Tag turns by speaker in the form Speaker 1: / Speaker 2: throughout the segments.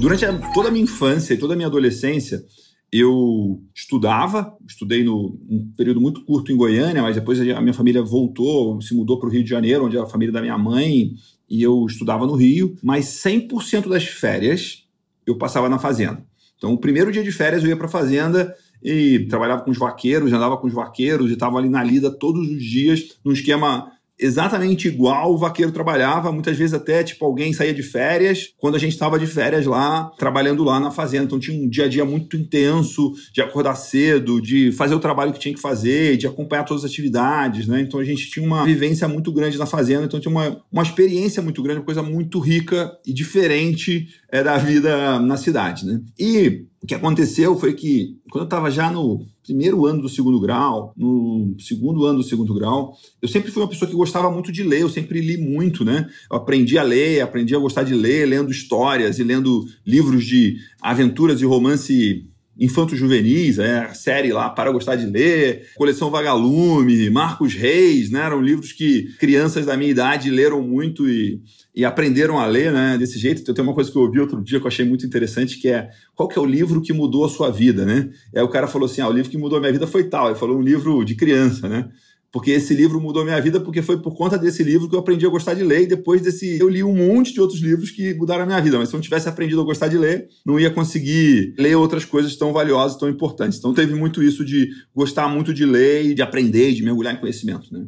Speaker 1: Durante a, toda a minha infância e toda a minha adolescência, eu estudava, estudei no um período muito curto em Goiânia, mas depois a minha família voltou, se mudou para o Rio de Janeiro, onde é a família da minha mãe, e eu estudava no Rio, mas 100% das férias eu passava na fazenda. Então, o primeiro dia de férias eu ia para a fazenda e trabalhava com os vaqueiros, andava com os vaqueiros e estava ali na lida todos os dias, num esquema exatamente igual o vaqueiro trabalhava, muitas vezes até tipo alguém saía de férias, quando a gente estava de férias lá, trabalhando lá na fazenda. Então tinha um dia a dia muito intenso de acordar cedo, de fazer o trabalho que tinha que fazer, de acompanhar todas as atividades, né? Então a gente tinha uma vivência muito grande na fazenda, então tinha uma, uma experiência muito grande, uma coisa muito rica e diferente é, da vida na cidade, né? E o que aconteceu foi que quando eu estava já no primeiro ano do segundo grau, no segundo ano do segundo grau, eu sempre fui uma pessoa que gostava muito de ler, eu sempre li muito, né? Eu aprendi a ler, aprendi a gostar de ler, lendo histórias e lendo livros de aventuras e romance infanto-juvenis, é, a série lá Para Gostar de Ler, Coleção Vagalume, Marcos Reis, né? Eram livros que crianças da minha idade leram muito e, e aprenderam a ler, né? Desse jeito. Tem uma coisa que eu ouvi outro dia que eu achei muito interessante, que é qual que é o livro que mudou a sua vida, né? E aí o cara falou assim, ah, o livro que mudou a minha vida foi tal. Ele falou um livro de criança, né? Porque esse livro mudou minha vida, porque foi por conta desse livro que eu aprendi a gostar de ler, e depois desse eu li um monte de outros livros que mudaram a minha vida, mas se eu não tivesse aprendido a gostar de ler, não ia conseguir ler outras coisas tão valiosas, tão importantes. Então teve muito isso de gostar muito de ler e de aprender, de mergulhar em conhecimento. Né?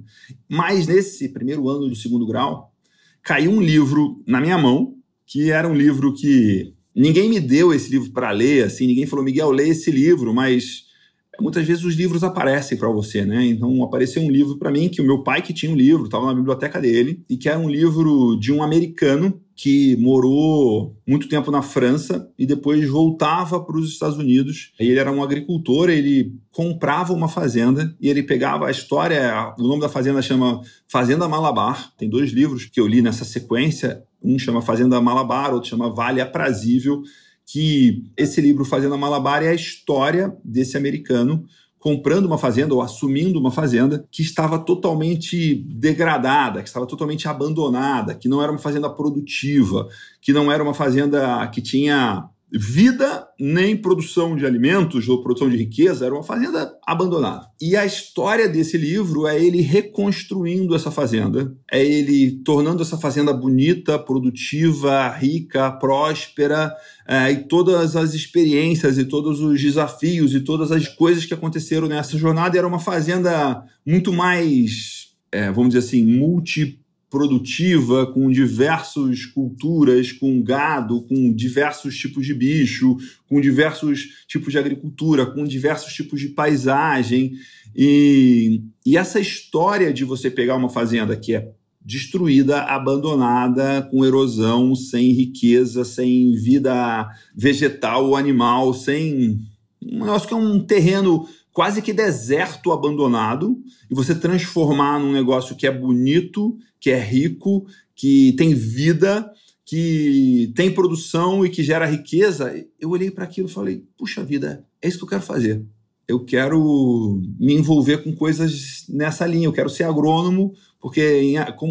Speaker 1: Mas nesse primeiro ano do segundo grau, caiu um livro na minha mão, que era um livro que ninguém me deu esse livro para ler, assim, ninguém falou, Miguel, lê esse livro, mas muitas vezes os livros aparecem para você, né? Então apareceu um livro para mim que o meu pai que tinha um livro, estava na biblioteca dele, e que era um livro de um americano que morou muito tempo na França e depois voltava para os Estados Unidos. Ele era um agricultor, ele comprava uma fazenda e ele pegava a história, o nome da fazenda chama Fazenda Malabar. Tem dois livros que eu li nessa sequência, um chama Fazenda Malabar, outro chama Vale Aprazível que esse livro Fazenda Malabar é a história desse americano comprando uma fazenda ou assumindo uma fazenda que estava totalmente degradada, que estava totalmente abandonada, que não era uma fazenda produtiva, que não era uma fazenda que tinha vida nem produção de alimentos ou produção de riqueza, era uma fazenda abandonada. E a história desse livro é ele reconstruindo essa fazenda, é ele tornando essa fazenda bonita, produtiva, rica, próspera, é, e todas as experiências e todos os desafios e todas as coisas que aconteceram nessa jornada. Era uma fazenda muito mais, é, vamos dizer assim, multi produtiva, com diversas culturas, com gado, com diversos tipos de bicho, com diversos tipos de agricultura, com diversos tipos de paisagem. E, e essa história de você pegar uma fazenda que é destruída, abandonada, com erosão, sem riqueza, sem vida vegetal ou animal, sem. Um negócio que é um terreno quase que deserto abandonado, e você transformar num negócio que é bonito, que é rico, que tem vida, que tem produção e que gera riqueza, eu olhei para aquilo e falei: puxa vida, é isso que eu quero fazer. Eu quero me envolver com coisas nessa linha, eu quero ser agrônomo, porque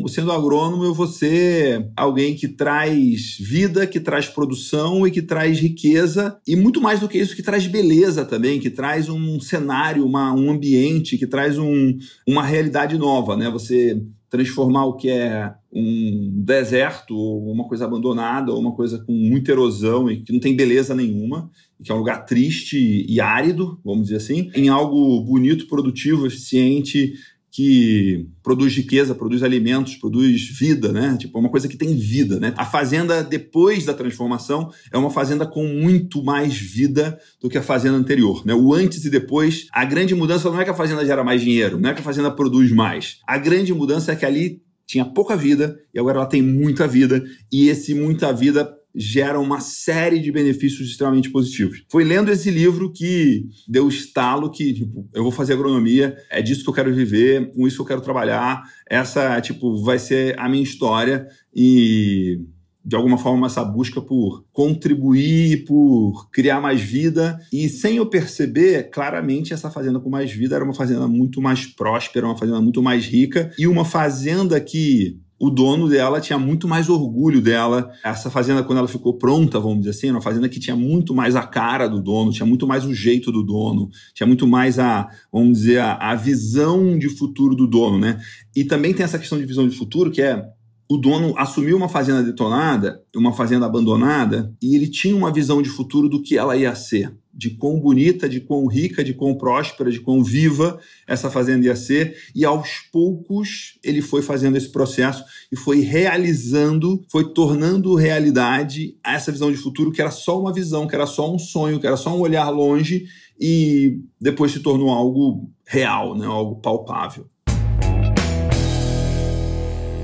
Speaker 1: sendo agrônomo eu vou ser alguém que traz vida, que traz produção e que traz riqueza, e muito mais do que isso, que traz beleza também, que traz um cenário, uma, um ambiente, que traz um, uma realidade nova, né? Você transformar o que é um deserto, ou uma coisa abandonada, ou uma coisa com muita erosão e que não tem beleza nenhuma, que é um lugar triste e árido, vamos dizer assim, em algo bonito, produtivo, eficiente, que produz riqueza, produz alimentos, produz vida, né? Tipo, é uma coisa que tem vida, né? A fazenda depois da transformação é uma fazenda com muito mais vida do que a fazenda anterior, né? O antes e depois, a grande mudança não é que a fazenda gera mais dinheiro, não é que a fazenda produz mais. A grande mudança é que ali tinha pouca vida e agora ela tem muita vida e esse muita vida gera uma série de benefícios extremamente positivos. Foi lendo esse livro que deu estalo que, tipo, eu vou fazer agronomia, é disso que eu quero viver, com isso que eu quero trabalhar, essa, tipo, vai ser a minha história e de alguma forma essa busca por contribuir, por criar mais vida. E sem eu perceber, claramente essa fazenda com mais vida era uma fazenda muito mais próspera, uma fazenda muito mais rica e uma fazenda que o dono dela tinha muito mais orgulho dela. Essa fazenda, quando ela ficou pronta, vamos dizer assim, era uma fazenda que tinha muito mais a cara do dono, tinha muito mais o jeito do dono, tinha muito mais a, vamos dizer, a, a visão de futuro do dono, né? E também tem essa questão de visão de futuro que é o dono assumiu uma fazenda detonada, uma fazenda abandonada, e ele tinha uma visão de futuro do que ela ia ser, de quão bonita, de quão rica, de quão próspera, de quão viva essa fazenda ia ser, e aos poucos ele foi fazendo esse processo e foi realizando, foi tornando realidade essa visão de futuro que era só uma visão, que era só um sonho, que era só um olhar longe e depois se tornou algo real, né, algo palpável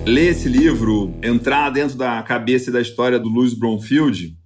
Speaker 1: ler esse livro, entrar dentro da cabeça e da história do Louis Bromfield,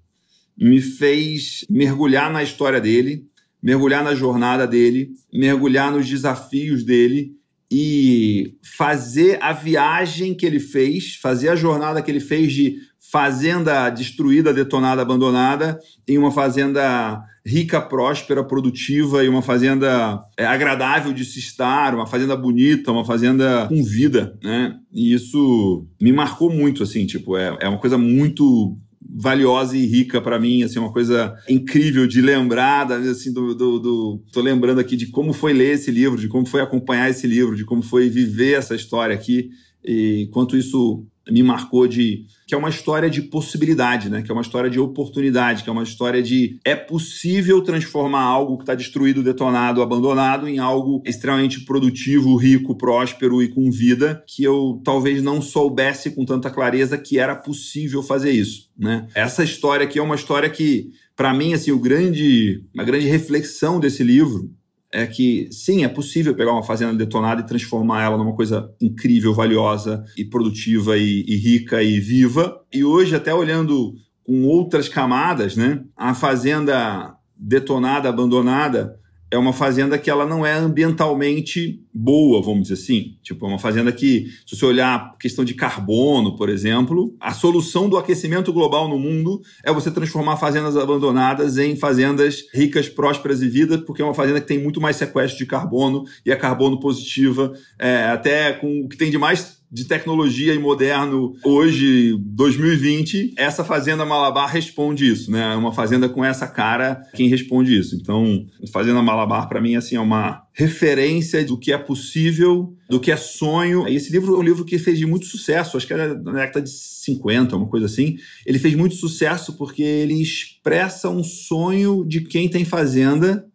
Speaker 1: me fez mergulhar na história dele, mergulhar na jornada dele, mergulhar nos desafios dele e fazer a viagem que ele fez, fazer a jornada que ele fez de fazenda destruída, detonada, abandonada, em uma fazenda rica, próspera, produtiva e uma fazenda é, agradável de se estar, uma fazenda bonita, uma fazenda com vida, né? E isso me marcou muito, assim, tipo, é, é uma coisa muito valiosa e rica para mim, assim, uma coisa incrível de lembrar, assim, do, do, do, tô lembrando aqui de como foi ler esse livro, de como foi acompanhar esse livro, de como foi viver essa história aqui e quanto isso me marcou de que é uma história de possibilidade, né? Que é uma história de oportunidade, que é uma história de é possível transformar algo que está destruído, detonado, abandonado em algo extremamente produtivo, rico, próspero e com vida, que eu talvez não soubesse com tanta clareza que era possível fazer isso, né? Essa história aqui é uma história que para mim assim, o grande, a grande reflexão desse livro é que sim, é possível pegar uma fazenda detonada e transformar ela numa coisa incrível, valiosa e produtiva e, e rica e viva. E hoje, até olhando com outras camadas, né, a fazenda detonada, abandonada, é uma fazenda que ela não é ambientalmente boa, vamos dizer assim. Tipo, é uma fazenda que, se você olhar a questão de carbono, por exemplo, a solução do aquecimento global no mundo é você transformar fazendas abandonadas em fazendas ricas, prósperas e vidas, porque é uma fazenda que tem muito mais sequestro de carbono e é carbono positiva, é, até com o que tem de mais de tecnologia e moderno hoje, 2020, essa fazenda Malabar responde isso, né? É uma fazenda com essa cara quem responde isso. Então, Fazenda Malabar para mim assim é uma referência do que é possível, do que é sonho. Esse livro é um livro que fez muito sucesso, acho que era na década de 50, uma coisa assim. Ele fez muito sucesso porque ele expressa um sonho de quem tem fazenda,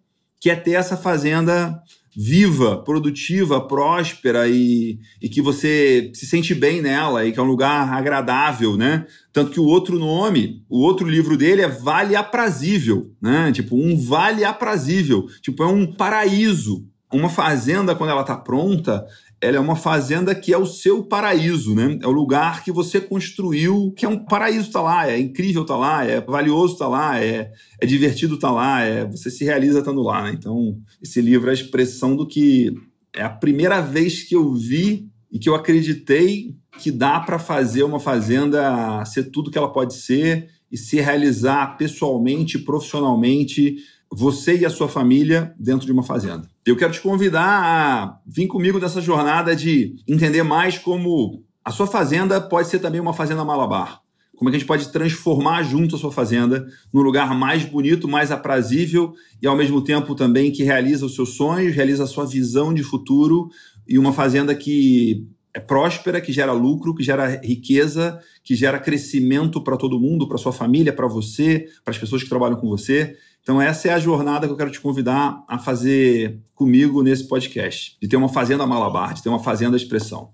Speaker 1: que é ter essa fazenda viva, produtiva, próspera e, e que você se sente bem nela e que é um lugar agradável, né? Tanto que o outro nome, o outro livro dele é Vale Aprazível, né? Tipo, um vale aprazível. Tipo, é um paraíso. Uma fazenda, quando ela está pronta, ela é uma fazenda que é o seu paraíso, né? É o lugar que você construiu, que é um paraíso tá lá, é incrível tá lá, é valioso tá lá, é, é divertido tá lá, é você se realiza estando lá, né? Então, esse livro é a expressão do que é a primeira vez que eu vi e que eu acreditei que dá para fazer uma fazenda ser tudo que ela pode ser e se realizar pessoalmente, profissionalmente, você e a sua família dentro de uma fazenda. Eu quero te convidar a vir comigo nessa jornada de entender mais como a sua fazenda pode ser também uma fazenda malabar. Como é que a gente pode transformar junto a sua fazenda num lugar mais bonito, mais aprazível e ao mesmo tempo também que realiza os seus sonhos, realiza a sua visão de futuro e uma fazenda que é próspera, que gera lucro, que gera riqueza, que gera crescimento para todo mundo, para sua família, para você, para as pessoas que trabalham com você. Então, essa é a jornada que eu quero te convidar a fazer comigo nesse podcast, de ter uma fazenda malabar, de ter uma fazenda expressão.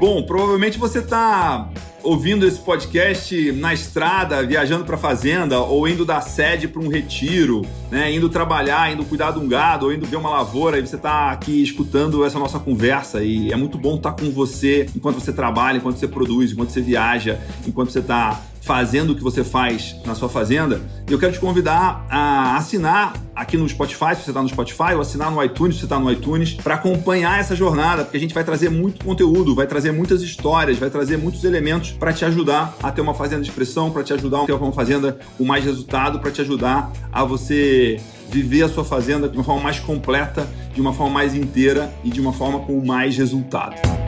Speaker 1: Bom, provavelmente você está ouvindo esse podcast na estrada, viajando para fazenda, ou indo da sede para um retiro, né, indo trabalhar, indo cuidar de um gado, ou indo ver uma lavoura, e você está aqui escutando essa nossa conversa, e é muito bom estar com você enquanto você trabalha, enquanto você produz, enquanto você viaja, enquanto você está fazendo o que você faz na sua fazenda, eu quero te convidar a assinar aqui no Spotify, se você está no Spotify, ou assinar no iTunes, se você está no iTunes, para acompanhar essa jornada, porque a gente vai trazer muito conteúdo, vai trazer muitas histórias, vai trazer muitos elementos para te ajudar a ter uma fazenda de expressão, para te ajudar a ter uma fazenda com mais resultado, para te ajudar a você viver a sua fazenda de uma forma mais completa, de uma forma mais inteira e de uma forma com mais resultado.